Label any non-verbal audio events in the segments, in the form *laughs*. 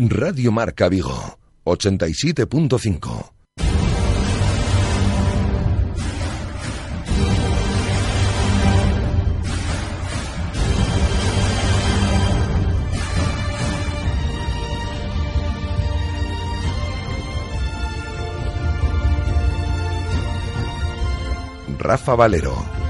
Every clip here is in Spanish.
Radio Marca Vigo, 87.5. Rafa Valero.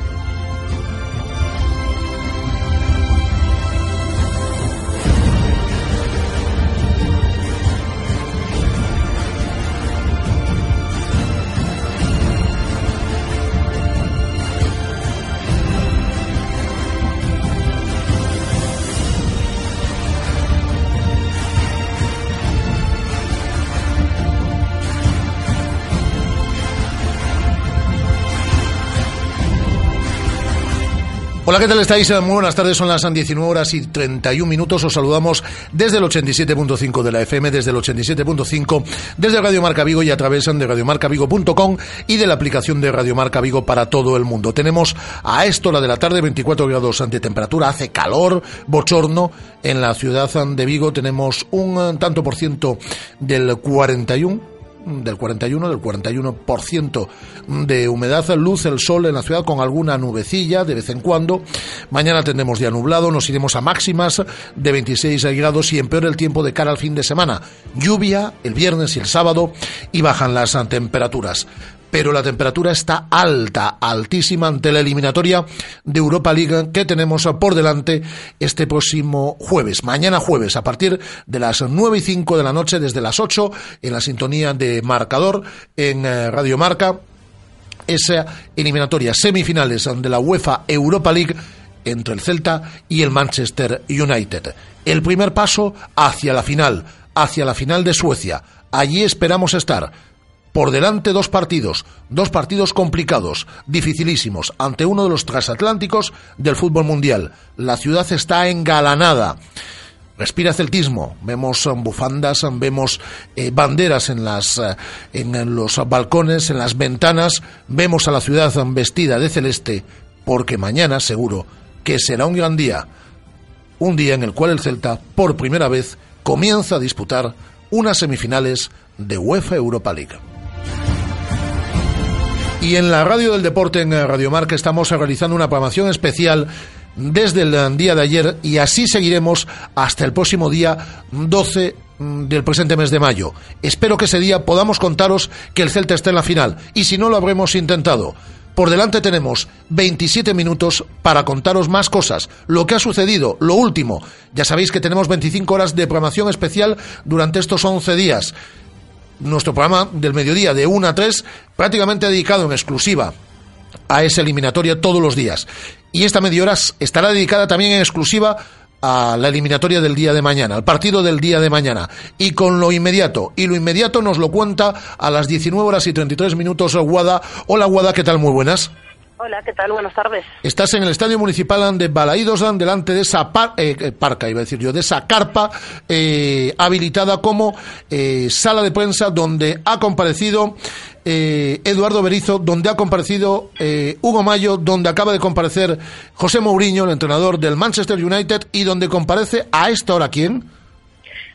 Hola, ¿qué tal estáis? Muy buenas tardes, son las 19 horas y 31 minutos. Os saludamos desde el 87.5 de la FM, desde el 87.5, desde Radio Marca Vigo y a través de radiomarcavigo.com y de la aplicación de Radio Marca Vigo para todo el mundo. Tenemos a esto, la de la tarde, 24 grados de temperatura, hace calor, bochorno. En la ciudad de Vigo tenemos un tanto por ciento del 41 del 41, del 41% de humedad, luz el sol en la ciudad con alguna nubecilla de vez en cuando. Mañana tendremos día nublado, nos iremos a máximas de 26 grados y empeora el tiempo de cara al fin de semana. Lluvia el viernes y el sábado y bajan las temperaturas pero la temperatura está alta, altísima ante la eliminatoria de Europa League que tenemos por delante este próximo jueves, mañana jueves, a partir de las nueve y cinco de la noche, desde las 8, en la sintonía de marcador en eh, Radio Marca, esa eliminatoria semifinales de la UEFA Europa League entre el Celta y el Manchester United. El primer paso hacia la final, hacia la final de Suecia. Allí esperamos estar por delante dos partidos, dos partidos complicados, dificilísimos, ante uno de los transatlánticos del fútbol mundial. La ciudad está engalanada. Respira celtismo, vemos um, bufandas, um, vemos eh, banderas en, eh, en los balcones, en las ventanas, vemos a la ciudad um, vestida de celeste, porque mañana seguro que será un gran día, un día en el cual el Celta, por primera vez, comienza a disputar unas semifinales de UEFA Europa League. Y en la radio del deporte, en Radio Marca, estamos realizando una programación especial desde el día de ayer y así seguiremos hasta el próximo día 12 mm, del presente mes de mayo. Espero que ese día podamos contaros que el Celta está en la final y si no lo habremos intentado. Por delante tenemos 27 minutos para contaros más cosas, lo que ha sucedido, lo último. Ya sabéis que tenemos 25 horas de programación especial durante estos 11 días nuestro programa del mediodía de 1 a 3 prácticamente dedicado en exclusiva a esa eliminatoria todos los días. Y esta media hora estará dedicada también en exclusiva a la eliminatoria del día de mañana, al partido del día de mañana. Y con lo inmediato, y lo inmediato nos lo cuenta a las 19 horas y 33 minutos Guada. Hola Guada, ¿qué tal? Muy buenas. Hola, ¿qué tal? Buenas tardes. Estás en el Estadio Municipal de Balaídos, delante de esa eh, eh, parca, iba a decir yo, de esa carpa eh, habilitada como sala de prensa donde ha comparecido Eduardo Berizo, donde ha comparecido Hugo Mayo, donde acaba de comparecer José Mourinho, el entrenador del Manchester United, y donde comparece a esta hora quién?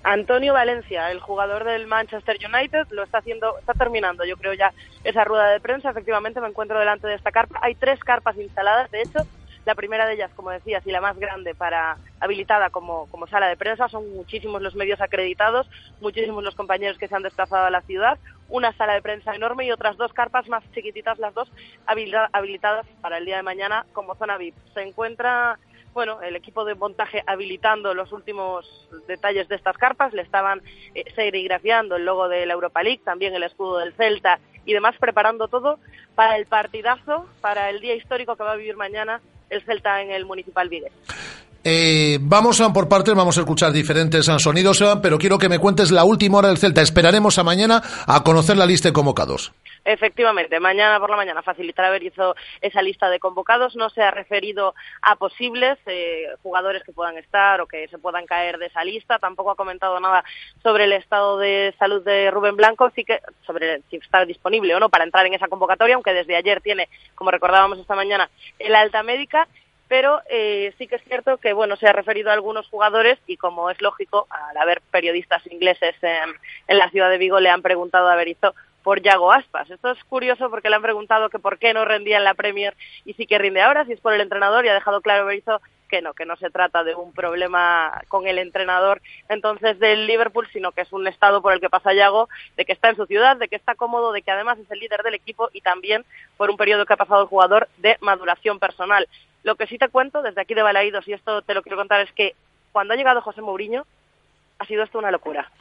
Antonio Valencia, el jugador del Manchester United, lo está haciendo, está terminando, yo creo ya esa rueda de prensa. Efectivamente, me encuentro delante de esta carpa. Hay tres carpas instaladas, de hecho, la primera de ellas, como decías, y la más grande para habilitada como, como sala de prensa. Son muchísimos los medios acreditados, muchísimos los compañeros que se han desplazado a la ciudad. Una sala de prensa enorme y otras dos carpas más chiquititas, las dos habilitadas para el día de mañana como zona VIP. Se encuentra bueno, el equipo de montaje habilitando los últimos detalles de estas carpas, le estaban eh, serigrafiando el logo de la Europa League, también el escudo del Celta y demás, preparando todo para el partidazo, para el día histórico que va a vivir mañana el Celta en el Municipal Vigues. Eh, vamos a por partes, vamos a escuchar diferentes sonidos, eh, pero quiero que me cuentes la última hora del Celta. Esperaremos a mañana a conocer la lista de convocados. Efectivamente, mañana por la mañana facilitará hizo esa lista de convocados. No se ha referido a posibles eh, jugadores que puedan estar o que se puedan caer de esa lista. Tampoco ha comentado nada sobre el estado de salud de Rubén Blanco, sí sobre si está disponible o no para entrar en esa convocatoria, aunque desde ayer tiene, como recordábamos esta mañana, el alta médica pero eh, sí que es cierto que bueno se ha referido a algunos jugadores y como es lógico al haber periodistas ingleses en, en la ciudad de Vigo le han preguntado a Berizzo por Yago Aspas. Esto es curioso porque le han preguntado que por qué no rendía en la Premier y sí que rinde ahora, si es por el entrenador, y ha dejado claro Berizzo que no, que no se trata de un problema con el entrenador entonces del Liverpool, sino que es un estado por el que pasa Yago, de que está en su ciudad, de que está cómodo, de que además es el líder del equipo y también por un periodo que ha pasado el jugador de maduración personal. Lo que sí te cuento desde aquí de Balaídos, y esto te lo quiero contar, es que cuando ha llegado José Mourinho ha sido esto una locura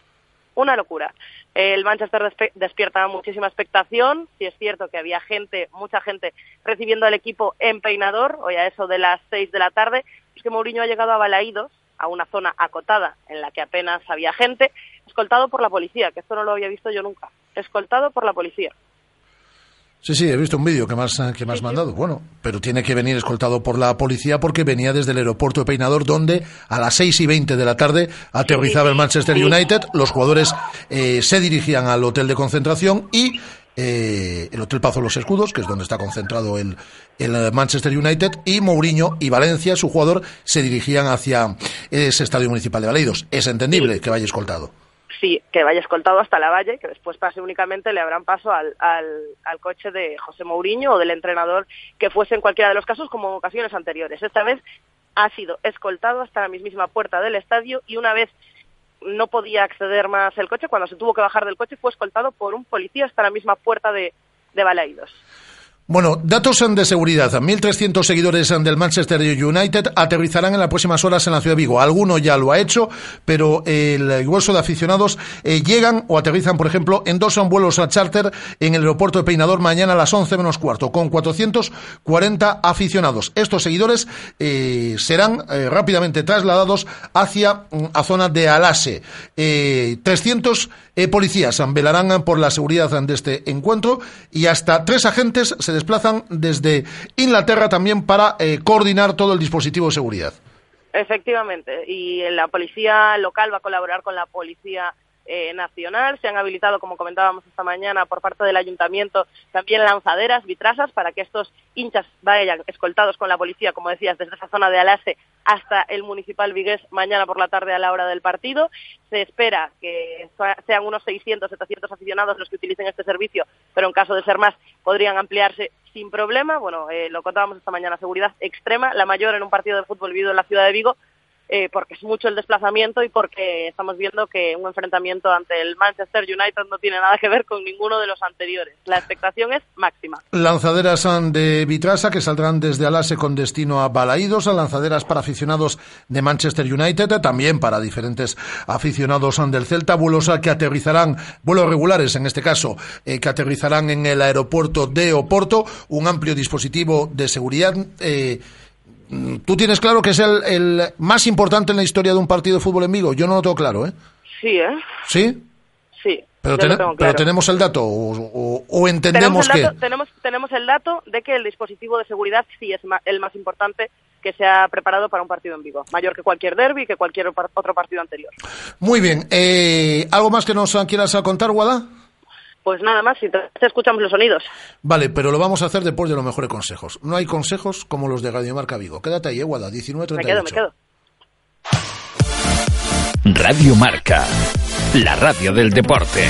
una locura. El Manchester despierta muchísima expectación. Si es cierto que había gente, mucha gente, recibiendo al equipo en peinador, hoy a eso de las seis de la tarde. Es que Mourinho ha llegado a Balaídos, a una zona acotada en la que apenas había gente, escoltado por la policía, que esto no lo había visto yo nunca. Escoltado por la policía. Sí, sí, he visto un vídeo que me has, que me has mandado. Bueno, pero tiene que venir escoltado por la policía porque venía desde el aeropuerto de Peinador, donde a las seis y veinte de la tarde aterrizaba el Manchester United. Los jugadores eh, se dirigían al hotel de concentración y eh, el Hotel Pazo los Escudos, que es donde está concentrado el, el Manchester United, y Mourinho y Valencia, su jugador, se dirigían hacia ese estadio municipal de Baleidos. Es entendible que vaya escoltado sí, que vaya escoltado hasta la valle, que después pase únicamente, le habrán paso al, coche de José Mourinho o del entrenador que fuese en cualquiera de los casos como en ocasiones anteriores. Esta vez ha sido escoltado hasta la mismísima puerta del estadio y una vez no podía acceder más el coche, cuando se tuvo que bajar del coche fue escoltado por un policía hasta la misma puerta de, de Balaidos. Bueno, datos de seguridad. 1.300 seguidores del Manchester United aterrizarán en las próximas horas en la ciudad de Vigo. Alguno ya lo ha hecho, pero el grueso de aficionados eh, llegan o aterrizan, por ejemplo, en dos vuelos a charter en el aeropuerto de Peinador mañana a las 11 menos cuarto, con 440 aficionados. Estos seguidores eh, serán eh, rápidamente trasladados hacia mm, zona de Alase. 300 policías velarán por la seguridad de este encuentro y hasta tres agentes se desplazan desde Inglaterra también para eh, coordinar todo el dispositivo de seguridad. Efectivamente, y la policía local va a colaborar con la policía eh, nacional. Se han habilitado, como comentábamos esta mañana, por parte del ayuntamiento también lanzaderas, vitrasas, para que estos hinchas vayan escoltados con la policía, como decías, desde esa zona de Alase hasta el municipal Vigués mañana por la tarde a la hora del partido. Se espera que sean unos 600, 700 aficionados los que utilicen este servicio, pero en caso de ser más podrían ampliarse sin problema. Bueno, eh, lo contábamos esta mañana, seguridad extrema, la mayor en un partido de fútbol vivido en la ciudad de Vigo, eh, porque es mucho el desplazamiento y porque estamos viendo que un enfrentamiento ante el Manchester United no tiene nada que ver con ninguno de los anteriores. La expectación es máxima. Lanzaderas de Vitrasa que saldrán desde Alase con destino a Balaídos, lanzaderas para aficionados de Manchester United, también para diferentes aficionados del Celta, vuelos que aterrizarán, vuelos regulares en este caso, eh, que aterrizarán en el aeropuerto de Oporto, un amplio dispositivo de seguridad. Eh, ¿Tú tienes claro que es el, más importante en la historia de un partido de fútbol en Vigo? Yo no lo tengo claro, ¿eh? Sí, ¿eh? ¿Sí? Sí. Pero, pero tenemos el dato o, entendemos que... Tenemos, tenemos el dato de que el dispositivo de seguridad sí es el más importante que se ha preparado para un partido en Vigo, mayor que cualquier derby, que cualquier otro partido anterior. Muy bien. Eh, ¿Algo más que nos quieras contar, Guada? Pues nada más, si te escuchamos los sonidos. Vale, pero lo vamos a hacer después de los mejores consejos. No hay consejos como los de Radio Marca Vigo. Quédate ahí, Eguada, 19.38. Me quedo, me quedo. Radio Marca, la radio del deporte.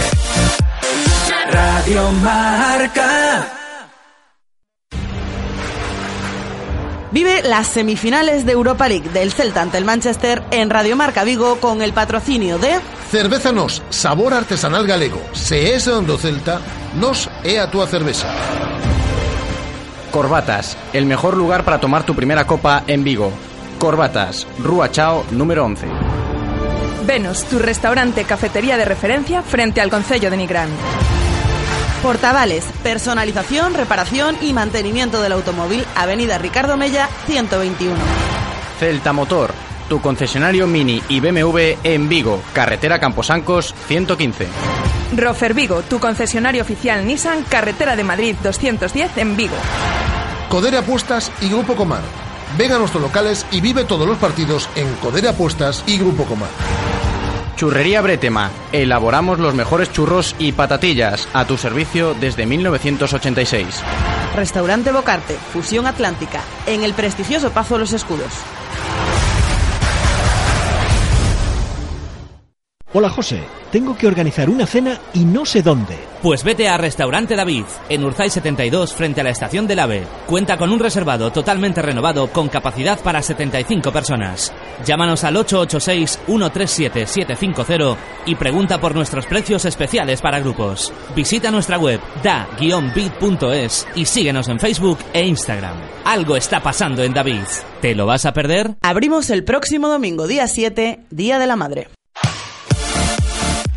Radio Marca. Vive las semifinales de Europa League del Celta ante el Manchester en Radio Marca Vigo con el patrocinio de Cerveza Nos, sabor artesanal galego. Se es do Celta, nos é a túa cerveza. Corbatas, el mejor lugar para tomar tu primera copa en Vigo. Corbatas, Rúa Chao, número 11. Venus, tu restaurante cafetería de referencia frente al Concello de Nigrán. Portavales, personalización, reparación y mantenimiento del automóvil, Avenida Ricardo Mella, 121. Celta Motor, tu concesionario Mini y BMW en Vigo, carretera Camposancos 115. Rofer Vigo, tu concesionario oficial Nissan, carretera de Madrid 210 en Vigo. Codere Apuestas y Grupo Comar. Ven a nuestros locales y vive todos los partidos en Codere Apuestas y Grupo Comar. Churrería Bretema. Elaboramos los mejores churros y patatillas a tu servicio desde 1986. Restaurante Bocarte, Fusión Atlántica, en el prestigioso Pazo de los Escudos. Hola José, tengo que organizar una cena y no sé dónde. Pues vete a Restaurante David, en Urzay 72, frente a la estación del AVE. Cuenta con un reservado totalmente renovado con capacidad para 75 personas. Llámanos al 886-137-750 y pregunta por nuestros precios especiales para grupos. Visita nuestra web da-bit.es y síguenos en Facebook e Instagram. Algo está pasando en David. ¿Te lo vas a perder? Abrimos el próximo domingo, día 7, Día de la Madre.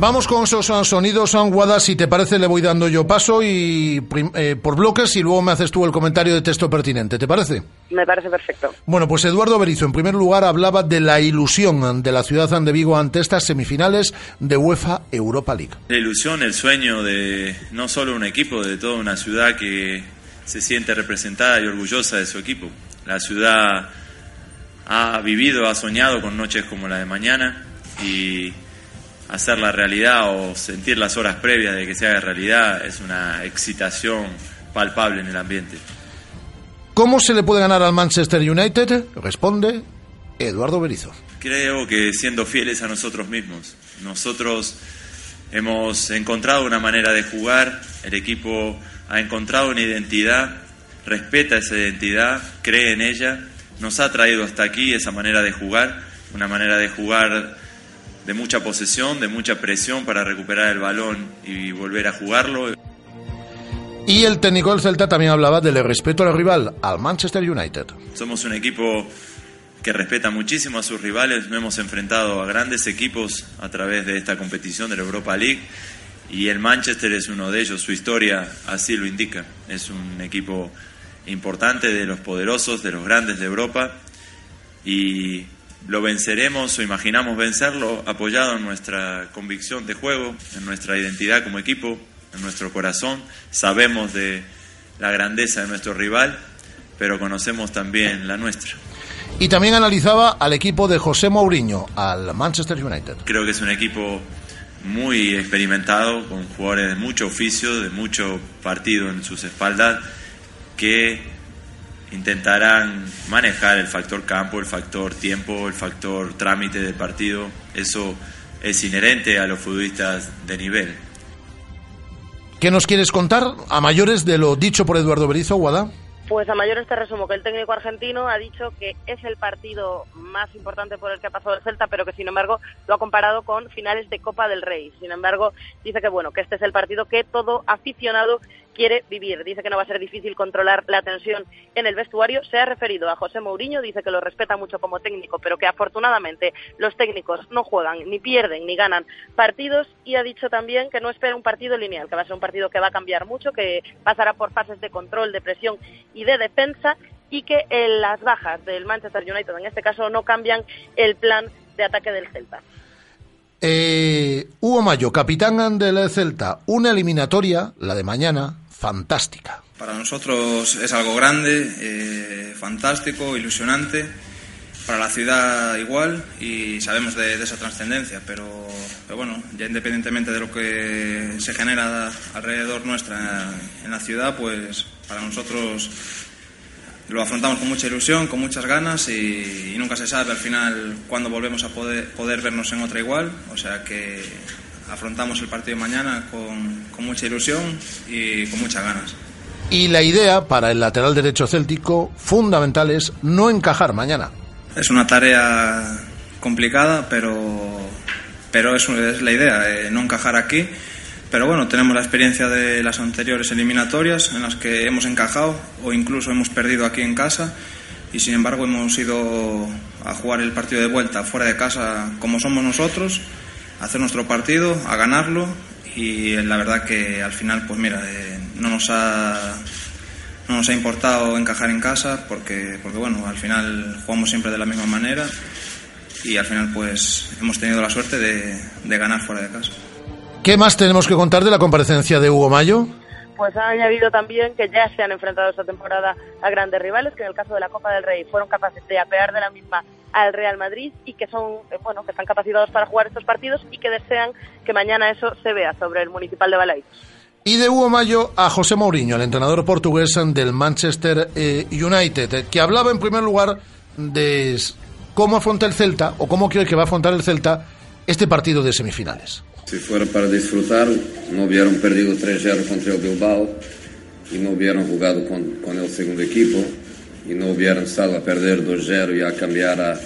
Vamos con esos sonidos, Guada. Si te parece, le voy dando yo paso y eh, por bloques y luego me haces tú el comentario de texto pertinente. ¿Te parece? Me parece perfecto. Bueno, pues Eduardo Berizo, en primer lugar, hablaba de la ilusión de la ciudad de Vigo ante estas semifinales de UEFA Europa League. La ilusión, el sueño de no solo un equipo, de toda una ciudad que se siente representada y orgullosa de su equipo. La ciudad ha vivido, ha soñado con noches como la de mañana y hacer la realidad o sentir las horas previas de que se haga realidad es una excitación palpable en el ambiente. ¿Cómo se le puede ganar al Manchester United? Responde Eduardo Berizo. Creo que siendo fieles a nosotros mismos. Nosotros hemos encontrado una manera de jugar, el equipo ha encontrado una identidad, respeta esa identidad, cree en ella, nos ha traído hasta aquí esa manera de jugar, una manera de jugar de mucha posesión, de mucha presión para recuperar el balón y volver a jugarlo. Y el técnico del Celta también hablaba del respeto al rival, al Manchester United. Somos un equipo que respeta muchísimo a sus rivales. No hemos enfrentado a grandes equipos a través de esta competición de la Europa League y el Manchester es uno de ellos. Su historia así lo indica. Es un equipo importante de los poderosos, de los grandes de Europa y lo venceremos o imaginamos vencerlo apoyado en nuestra convicción de juego, en nuestra identidad como equipo, en nuestro corazón. Sabemos de la grandeza de nuestro rival, pero conocemos también la nuestra. Y también analizaba al equipo de José Mourinho, al Manchester United. Creo que es un equipo muy experimentado, con jugadores de mucho oficio, de mucho partido en sus espaldas, que intentarán manejar el factor campo, el factor tiempo, el factor trámite del partido. Eso es inherente a los futbolistas de nivel. ¿Qué nos quieres contar a mayores de lo dicho por Eduardo Berizo, Guada? Pues a mayores te resumo que el técnico argentino ha dicho que es el partido más importante por el que ha pasado el Celta, pero que sin embargo lo ha comparado con finales de Copa del Rey. Sin embargo, dice que bueno, que este es el partido que todo aficionado quiere vivir. Dice que no va a ser difícil controlar la tensión en el vestuario. Se ha referido a José Mourinho, dice que lo respeta mucho como técnico, pero que afortunadamente los técnicos no juegan, ni pierden, ni ganan partidos y ha dicho también que no espera un partido lineal, que va a ser un partido que va a cambiar mucho, que pasará por fases de control, de presión y de defensa y que en las bajas del Manchester United en este caso no cambian el plan de ataque del Celta. Eh, Hugo Mayo, capitán del Celta, una eliminatoria, la de mañana, fantástica. Para nosotros es algo grande, eh, fantástico, ilusionante. Para la ciudad igual y sabemos de, esa trascendencia, pero, bueno, ya independientemente de lo que se genera alrededor nuestra en la ciudad, pues para nosotros lo afrontamos con mucha ilusión, con muchas ganas y, nunca se sabe al final cuándo volvemos a poder, poder vernos en otra igual. O sea que afrontamos el partido de mañana con, con mucha ilusión y con muchas ganas. Y la idea para el lateral derecho céltico fundamental es no encajar mañana. Es una tarea complicada, pero, pero es, es la idea, eh, no encajar aquí. Pero bueno, tenemos la experiencia de las anteriores eliminatorias en las que hemos encajado o incluso hemos perdido aquí en casa. y sin embargo hemos ido a jugar el partido de vuelta fuera de casa como somos nosotros, a hacer nuestro partido, a ganarlo y la verdad que al final pues mira, eh, no nos ha no nos ha importado encajar en casa porque, porque bueno, al final jugamos siempre de la misma manera y al final pues hemos tenido la suerte de, de ganar fuera de casa. ¿Qué más tenemos que contar de la comparecencia de Hugo Mayo? pues ha añadido también que ya se han enfrentado esta temporada a grandes rivales, que en el caso de la Copa del Rey fueron capaces de apear de la misma al Real Madrid y que son, eh, bueno, que están capacitados para jugar estos partidos y que desean que mañana eso se vea sobre el Municipal de Balaidos. Y de Hugo Mayo a José Mourinho, el entrenador portugués del Manchester eh, United, que hablaba en primer lugar de cómo afronta el Celta o cómo cree que va a afrontar el Celta este partido de semifinales. Si fuera para disfrutar, no hubieran perdido 3-0 contra el Bilbao y no hubieran jugado con, con, el segundo equipo y no hubieran estado a perder 2-0 y a cambiar a,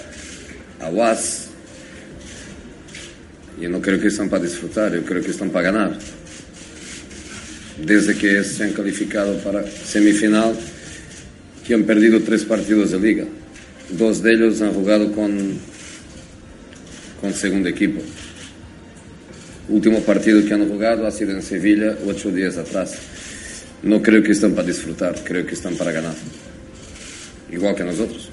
a UAS. Yo no creo que están para disfrutar, yo creo que están para ganar. Desde que se han para semifinal, que han perdido tres partidos de liga. Dos de ellos han jugado con, con segundo equipo último partido que han jugado ha sido en Sevilla ocho días atrás. No creo que están para disfrutar, creo que están para ganar. Igual que nosotros.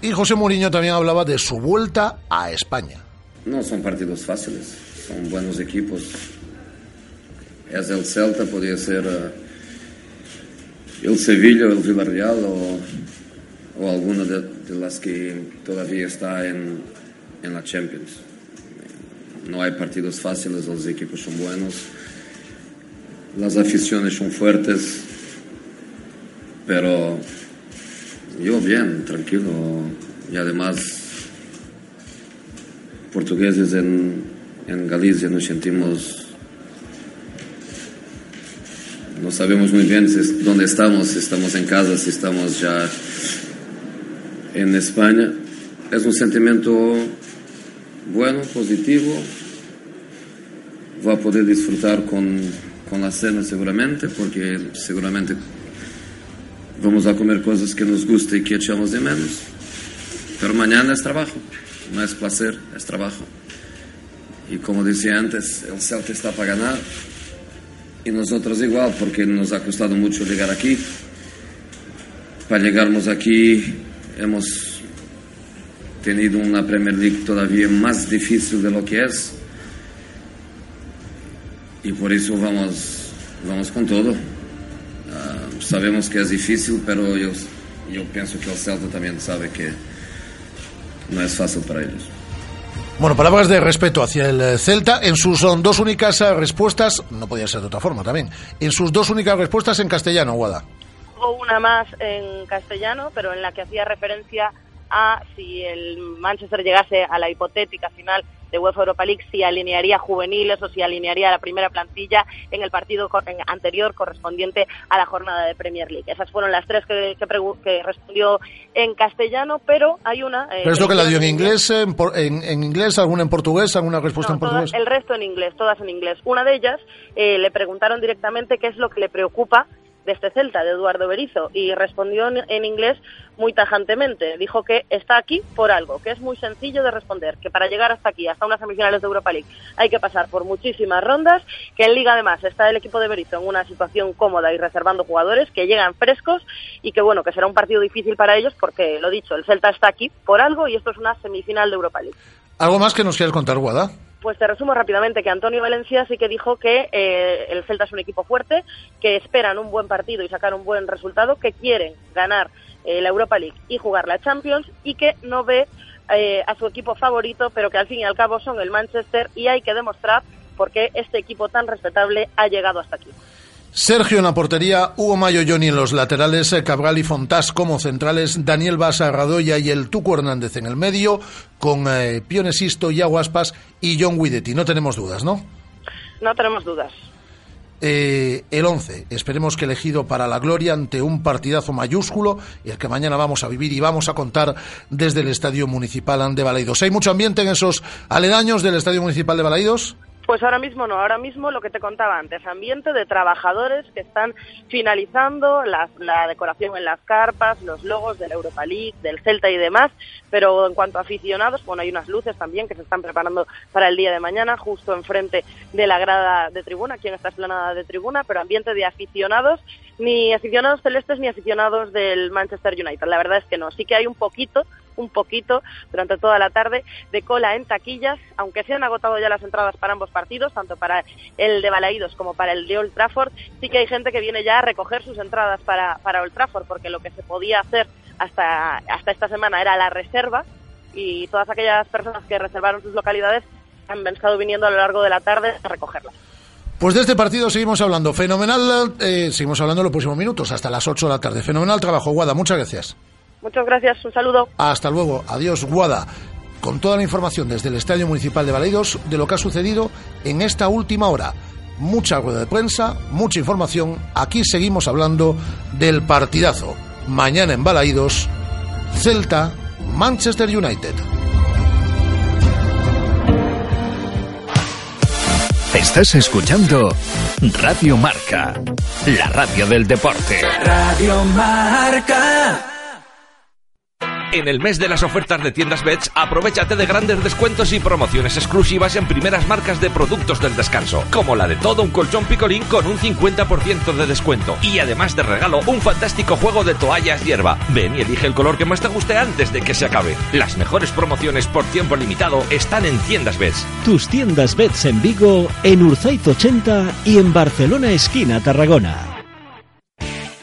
Y José Mourinho también hablaba de su vuelta a España. No son partidos fáciles, son buenos equipos. Es el Celta, podría ser uh, el Sevilla el Villarreal o, o alguna de, de, las que todavía está en, en la Champions. No hay partidos fáciles, los equipos son buenos, las aficiones son fuertes, pero yo bien, tranquilo. Y además, portugueses en, en Galicia nos sentimos, no sabemos muy bien si, dónde estamos, si estamos en casa, si estamos ya en España. Es un sentimiento bueno, positivo. Va a poder disfrutar con, con la cena seguramente, porque seguramente vamos a comer cosas que nos guste y que echamos de menos. Pero mañana es trabajo, no es placer, es trabajo. Y como decía antes, el Celta está para ganar y nosotros igual, porque nos ha costado mucho llegar aquí. Para llegarnos aquí hemos tenido una Premier League todavía más difícil de lo que es. Y por eso vamos, vamos con todo. Uh, sabemos que es difícil, pero yo, yo pienso que el Celta también sabe que no es fácil para ellos. Bueno, palabras de respeto hacia el Celta en sus dos únicas respuestas, no podía ser de otra forma también, en sus dos únicas respuestas en castellano, Guada. Hubo una más en castellano, pero en la que hacía referencia a si el Manchester llegase a la hipotética final de UEFA Europa League, si alinearía juveniles o si alinearía la primera plantilla en el partido anterior correspondiente a la jornada de Premier League. Esas fueron las tres que, que, respondió en castellano, pero hay una... Eh, ¿Pero es lo que la dio en inglés, en, en, inglés, alguna en portugués, alguna respuesta en portugués? el resto en inglés, todas en inglés. Una de ellas eh, le preguntaron directamente qué es lo que le preocupa de este Celta, de Eduardo Berizo, y respondió en inglés muy tajantemente. Dijo que está aquí por algo, que es muy sencillo de responder, que para llegar hasta aquí, hasta unas semifinales de Europa League, hay que pasar por muchísimas rondas, que en Liga además está el equipo de Berizzo en una situación cómoda y reservando jugadores que llegan frescos y que bueno, que será un partido difícil para ellos porque, lo dicho, el Celta está aquí por algo y esto es una semifinal de Europa League. ¿Algo más que nos quieras contar, Guada? Pues te resumo rápidamente que Antonio Valencia sí que dijo que eh, el Celta es un equipo fuerte, que esperan un buen partido y sacar un buen resultado, que quieren ganar eh, la Europa League y jugar la Champions y que no ve eh, a su equipo favorito, pero que al fin y al cabo son el Manchester y hay que demostrar por qué este equipo tan respetable ha llegado hasta aquí. Sergio en la portería, Hugo Mayo Johnny en los laterales, Cabral y Fontás como centrales, Daniel Basa, Radoya y el Tuco Hernández en el medio, con eh, Pionesisto, Yaguaspas y John Guidetti. No tenemos dudas, ¿no? No tenemos dudas. Eh, el 11, esperemos que elegido para la gloria ante un partidazo mayúsculo, y el que mañana vamos a vivir y vamos a contar desde el Estadio Municipal de Balaidos. ¿Hay mucho ambiente en esos aledaños del Estadio Municipal de Balaidos? Pues ahora mismo no, ahora mismo lo que te contaba antes, ambiente de trabajadores que están finalizando la, decoración en las carpas, los logos de la Europa League, del Celta y demás, pero en cuanto a aficionados, bueno, hay unas luces también que se están preparando para el día de mañana, justo enfrente de la grada de tribuna, aquí en esta explanada de tribuna, pero ambiente de aficionados, ni aficionados celestes ni aficionados del Manchester United. La verdad es que no, sí que hay un poquito un poquito durante toda la tarde de cola en taquillas, aunque se han agotado ya las entradas para ambos partidos, tanto para el de Balaídos como para el de Old Trafford, sí que hay gente que viene ya a recoger sus entradas para, para Old Trafford, porque lo que se podía hacer hasta, hasta esta semana era la reserva y todas aquellas personas que reservaron sus localidades han estado viniendo a lo largo de la tarde a recogerlas. Pues de este partido seguimos hablando. Fenomenal, eh, seguimos hablando en los próximos minutos, hasta las 8 de la tarde. Fenomenal trabajo, Guada. Muchas gracias. Muchas gracias, un saludo. Hasta luego, adiós Guada. Con toda la información desde el Estadio Municipal de Balaidos de lo que ha sucedido en esta última hora. Mucha rueda de prensa, mucha información. Aquí seguimos hablando del partidazo. Mañana en Balaidos, Celta, Manchester United. Estás escuchando Radio Marca, la radio del deporte. Radio Marca. En el mes de las ofertas de tiendas Bets, aprovechate de grandes descuentos y promociones exclusivas en primeras marcas de productos del descanso, como la de todo un colchón picolín con un 50% de descuento. Y además de regalo, un fantástico juego de toallas hierba. Ven y elige el color que más te guste antes de que se acabe. Las mejores promociones por tiempo limitado están en tiendas Bets. Tus tiendas Bets en Vigo, en Urzaiz 80 y en Barcelona esquina Tarragona.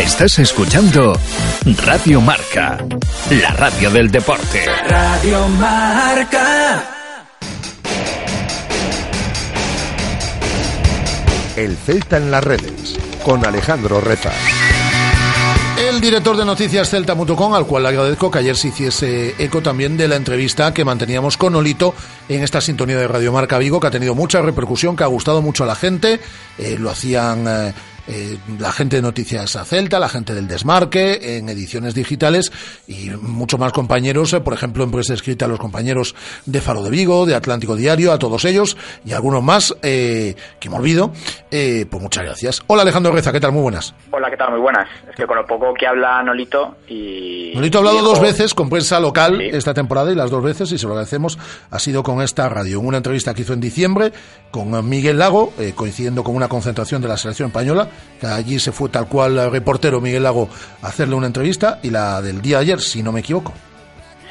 Estás escuchando Radio Marca, la radio del deporte. Radio Marca. El Celta en las redes, con Alejandro Reza. El director de noticias Celta.com, al cual le agradezco que ayer se hiciese eco también de la entrevista que manteníamos con Olito en esta sintonía de Radio Marca Vigo, que ha tenido mucha repercusión, que ha gustado mucho a la gente. Eh, lo hacían eh, eh, la gente de Noticias a Celta, la gente del Desmarque, en ediciones digitales y muchos más compañeros, eh, por ejemplo, en prensa escrita, los compañeros de Faro de Vigo, de Atlántico Diario, a todos ellos y algunos más eh, que me olvido. pues muchas gracias. Hola Alejandro Reza, ¿qué tal? Muy buenas. Hola, ¿qué tal? Muy buenas. Es que con lo poco que habla Nolito y... Nolito ha hablado dos veces con prensa local esta temporada y las dos veces, y se lo agradecemos, ha sido con esta radio. En una entrevista que hizo en diciembre con Miguel Lago, coincidiendo con una concentración de la selección española, Allí se fue tal cual el reportero Miguel Lago a hacerle una entrevista y la del día de ayer, si no me equivoco.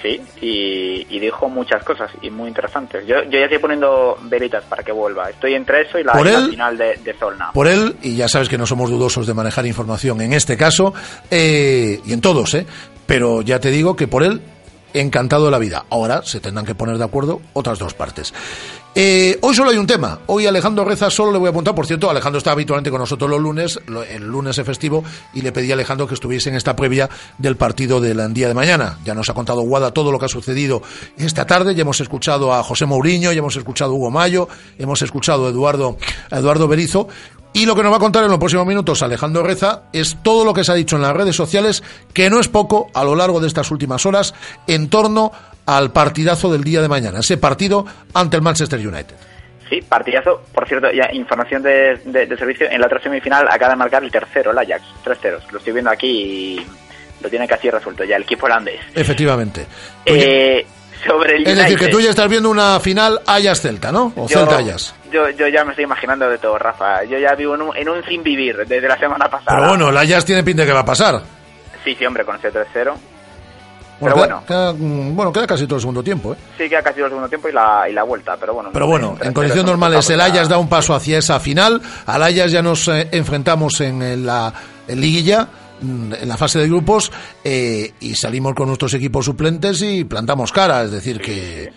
Sí, y, dijo muchas cosas y muy interesantes. Yo, yo ya estoy poniendo veritas para que vuelva. Estoy entre eso y la, final de, de, Zolna. Por él, y ya sabes que no somos dudosos de manejar información en este caso, eh, y en todos, ¿eh? pero ya te digo que por él, encantado de la vida. Ahora se tendrán que poner de acuerdo otras dos partes. Eh, hoy solo hay un tema. Hoy Alejandro Reza solo le voy a apuntar. Por cierto, Alejandro está habitualmente con nosotros los lunes, el lunes es festivo, y le pedí a Alejandro que estuviese en esta previa del partido del día de mañana. Ya nos ha contado Guada todo lo que ha sucedido esta tarde. Ya hemos escuchado a José Mourinho, ya hemos escuchado a Hugo Mayo, hemos escuchado a Eduardo, a Eduardo Berizo. Y lo que nos va a contar en los próximos minutos Alejandro Reza es todo lo que se ha dicho en las redes sociales, que no es poco a lo largo de estas últimas horas, en torno al partidazo del día de mañana, ese partido ante el Manchester United. Sí, partidazo. Por cierto, ya información de, servicio. En la otra semifinal acaba de marcar el tercero, el Ajax. Tres ceros. Lo estoy viendo aquí y lo tiene casi resuelto ya el equipo holandés. Efectivamente. Eh, *laughs* sobre el es decir, que tú ya estás viendo una final Ajax-Celta, ¿no? O Celta-Ajax. Yo, yo ya me estoy imaginando de todo, Rafa. Yo ya vivo en un, en un sin vivir desde la semana pasada. Pero bueno, el Ajax tiene pinta de que va a pasar. Sí, sí, hombre, con ese 3-0. Bueno, pero queda, bueno. Queda, bueno, casi todo el segundo tiempo, ¿eh? Sí, queda casi todo el segundo tiempo y la, y la vuelta, pero bueno. Pero bueno, en condiciones normales el Ayas da un paso hacia esa final, al Ayas ya nos eh, enfrentamos en la liguilla, mm, en la fase de grupos, eh, y salimos con nuestros equipos suplentes y plantamos cara, es decir, que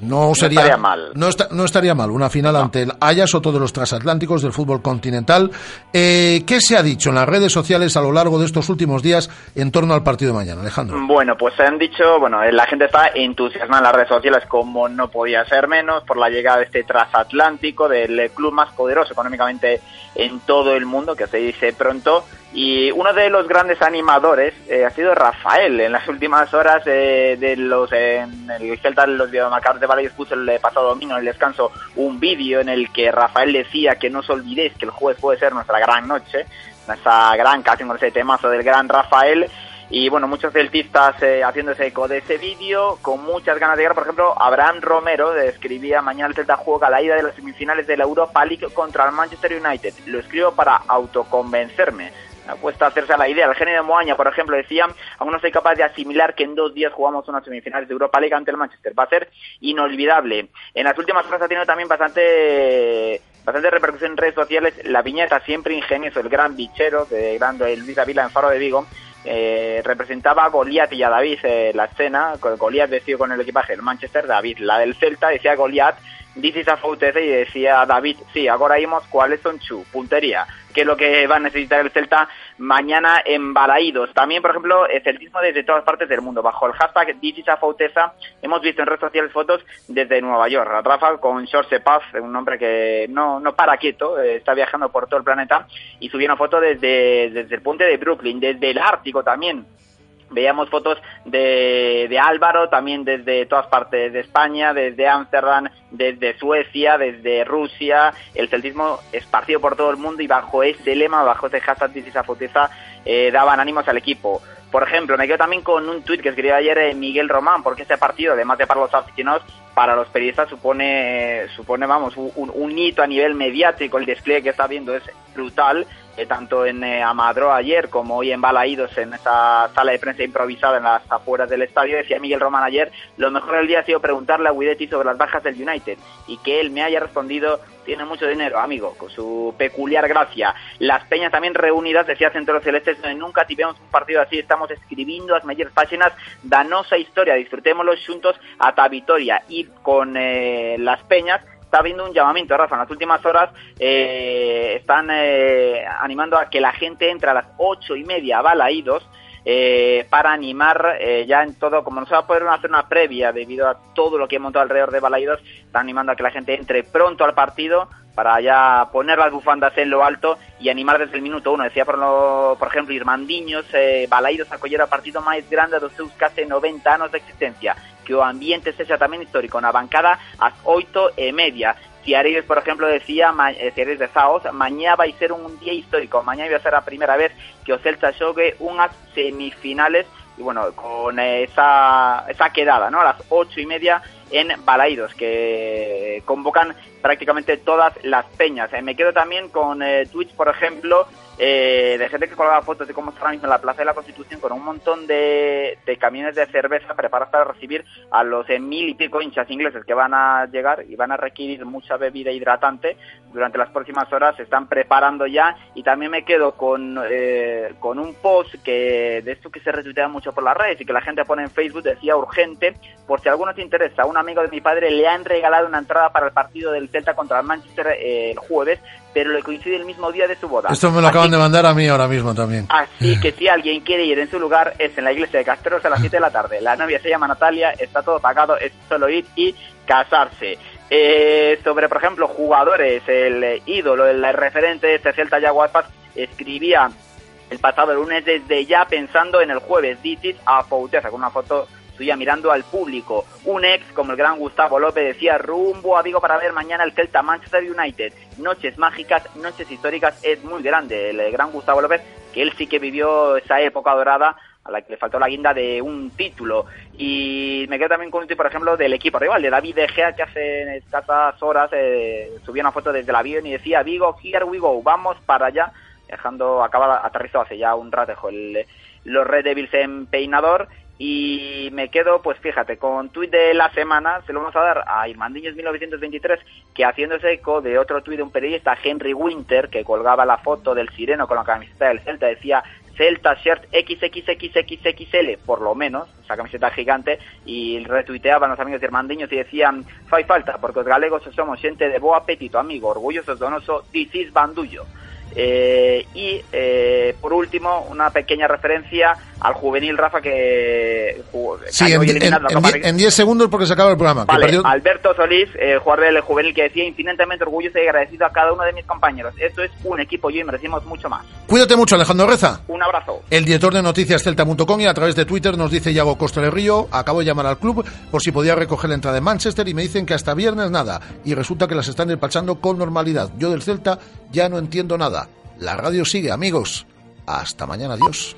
no sería estaría mal. No, esta- no estaría mal una final ante el Ajax, otro de los transatlánticos del fútbol continental. Eh, ¿Qué se ha dicho en las redes sociales a lo largo de estos últimos días en torno al partido de mañana, Alejandro? Bueno, pues se han dicho, bueno, eh, la gente está entusiasmada en las redes sociales como no podía ser menos por la llegada de este transatlántico del club más poderoso económicamente en todo el mundo, que se dice pronto. Y uno de los grandes animadores eh, ha sido Rafael. En las últimas horas eh, de los en el Celta, los videomarcadores de Valladolid puso el eh, pasado domingo en el descanso un vídeo en el que Rafael decía que no os olvidéis que el jueves puede ser nuestra gran noche, nuestra gran canción con ese temazo del gran Rafael. Y bueno, muchos celtistas eh, haciéndose eco de ese vídeo, con muchas ganas de llegar. Por ejemplo, Abraham Romero eh, escribía: Mañana el Celta juega la ida de las semifinales de la Europa League contra el Manchester United. Lo escribo para autoconvencerme. Cuesta hacerse a la idea. El genio de Moaña, por ejemplo, decía: Aún no soy capaz de asimilar que en dos días jugamos unas semifinales de Europa League ante el Manchester. Va a ser inolvidable. En las últimas horas ha tenido también bastante bastante repercusión en redes sociales la viñeta siempre ingenioso, el gran bichero de gran Luis Avila en Faro de Vigo, eh, representaba a Goliat y a David eh, la escena, Goliat vestido con el equipaje del Manchester, David la del Celta, decía Goliat, dices a Foutese y decía David, sí, ahora vimos cuáles son su puntería, que es lo que va a necesitar el Celta mañana en Balaídos. También, por ejemplo, el celtismo desde todas partes del mundo. Bajo el hashtag Dicis a Foutesa hemos visto en redes sociales fotos desde Nueva York. Rafa con George Paz, un hombre que no, no para quieto, eh, está viajando por todo el planeta y subió una foto desde, desde el puente de Brooklyn, desde el Ártico también. Veíamos fotos de, de Álvaro también desde todas partes de España, desde Ámsterdam, desde Suecia, desde Rusia, el celtismo esparcido por todo el mundo y bajo ese lema, bajo ese hashtag This is a Foteza, eh, daban ánimos al equipo. Por ejemplo, me quedo también con un tuit que escribió ayer eh, Miguel Román, porque este partido, además de para los aficionados, para los periodistas supone, supone vamos, un- un hito a nivel mediático. El despliegue que está viendo es brutal, eh, tanto en eh, Amadro ayer como hoy en Balaídos, en esa sala de prensa improvisada en las afueras del estadio. Decía Miguel Román ayer, lo mejor del día ha sido preguntarle a Guidetti sobre las bajas del United y que él me haya respondido, tiene mucho dinero, amigo, con su peculiar gracia. Las peñas también reunidas, decía Centro Celeste, nunca tivemos un partido así, estamos escribiendo las mayores páginas da nosa historia, disfrutémoslo juntos ata Vitoria y con eh, las peñas está habiendo un llamamiento, Rafa, en las últimas horas eh, están eh, animando a que la gente entre a las ocho y media a Balaídos eh, para animar eh, ya en todo, como no se va a poder hacer una previa debido a todo lo que he montado alrededor de Balaídos, están animando a que la gente entre pronto al partido para ya poner las bufandas en lo alto y animar desde el minuto uno. Decía, por, lo, por ejemplo, Irmandiños, eh, Balaídos acollera o partido máis grande dos seus case 90 anos de existencia, que o ambiente sexa tamén histórico, na bancada ás oito e media. Ciares, por ejemplo, decía, eh, Ciares de Saos, mañá vai ser un día histórico, mañá vai ser a primeira vez que o Celta xogue unhas semifinales y bueno, con esa, esa quedada, ¿no? A las ocho y media en Balaídos, que convocan prácticamente todas las peñas. Eh, me quedo también con eh, Twitch, por ejemplo, eh, de gente que colgaba fotos de cómo está ahora mismo en la Plaza de la Constitución con un montón de, de camiones de cerveza preparados para recibir a los eh, mil y pico hinchas ingleses que van a llegar y van a requerir mucha bebida hidratante durante las próximas horas. Se están preparando ya y también me quedo con, eh, con un post que de esto que se retuitea mucho por las redes y que la gente pone en Facebook, decía urgente, por si a alguno te interesa, un amigo de mi padre le han regalado una entrada para el partido del Celta contra el Manchester eh, el jueves, pero le coincide el mismo día de su boda. Esto me lo acaban de mandar a mí ahora mismo también. Así que si alguien quiere ir en su lugar, es en la iglesia de Casteros a las 7 de la tarde. La novia se llama Natalia, está todo pagado, es solo ir y casarse. Eh, sobre, por ejemplo, jugadores, el eh, ídolo, el referente de este Celta Yaguaspas, escribía el pasado lunes desde ya pensando en el jueves, Ditis a Fouteza, con una foto suya mirando al público. Un ex, como el gran Gustavo López, decía rumbo a Vigo para ver mañana el Celta Manchester United. Noches mágicas, noches históricas, es muy grande el gran Gustavo López, que él sí que vivió esa época dorada a la que le faltó la guinda de un título. Y me quedo también con un por ejemplo, del equipo rival, de David De Gea, que hace escasas horas eh, subió una foto desde el avión y decía, Vigo, here we go, vamos para allá, dejando, acaba aterrizado hace ya un ratejo el, los Red Devils en peinador. Y me quedo, pues fíjate, con tuit de la semana, se lo vamos a dar a Irmandiños 1923, que haciéndose eco de otro tuit de un periodista, Henry Winter, que colgaba la foto del sireno con la camiseta del Celta, decía, Celta Shirt XXXXXL, por lo menos, esa camiseta gigante, y retuiteaban los amigos de Irmandiños y decían, fai falta, porque os galegos somos gente de bo apetito, amigo, orgullosos donoso, this is bandullo. Eh, y eh, por último, una pequeña referencia al juvenil Rafa que jugó, Sí, en, en, en en 10 segundos porque se acaba el programa. que Vale, perdió- Alberto Solís, eh, jugador del juvenil, que decía infinitamente orgulloso y agradecido a cada uno de mis compañeros. Esto es un equipo yo y merecemos mucho más. Cuídate mucho, Alejandro Reza. Un abrazo. El director de noticias celta.com y a través de Twitter nos dice Yago Costa del Río, acabo de llamar al club por si podía recoger la entrada de Manchester y me dicen que hasta viernes nada. Y resulta que las están despachando con normalidad. Yo del Celta ya no entiendo nada. La radio sigue, amigos. Hasta mañana, adiós.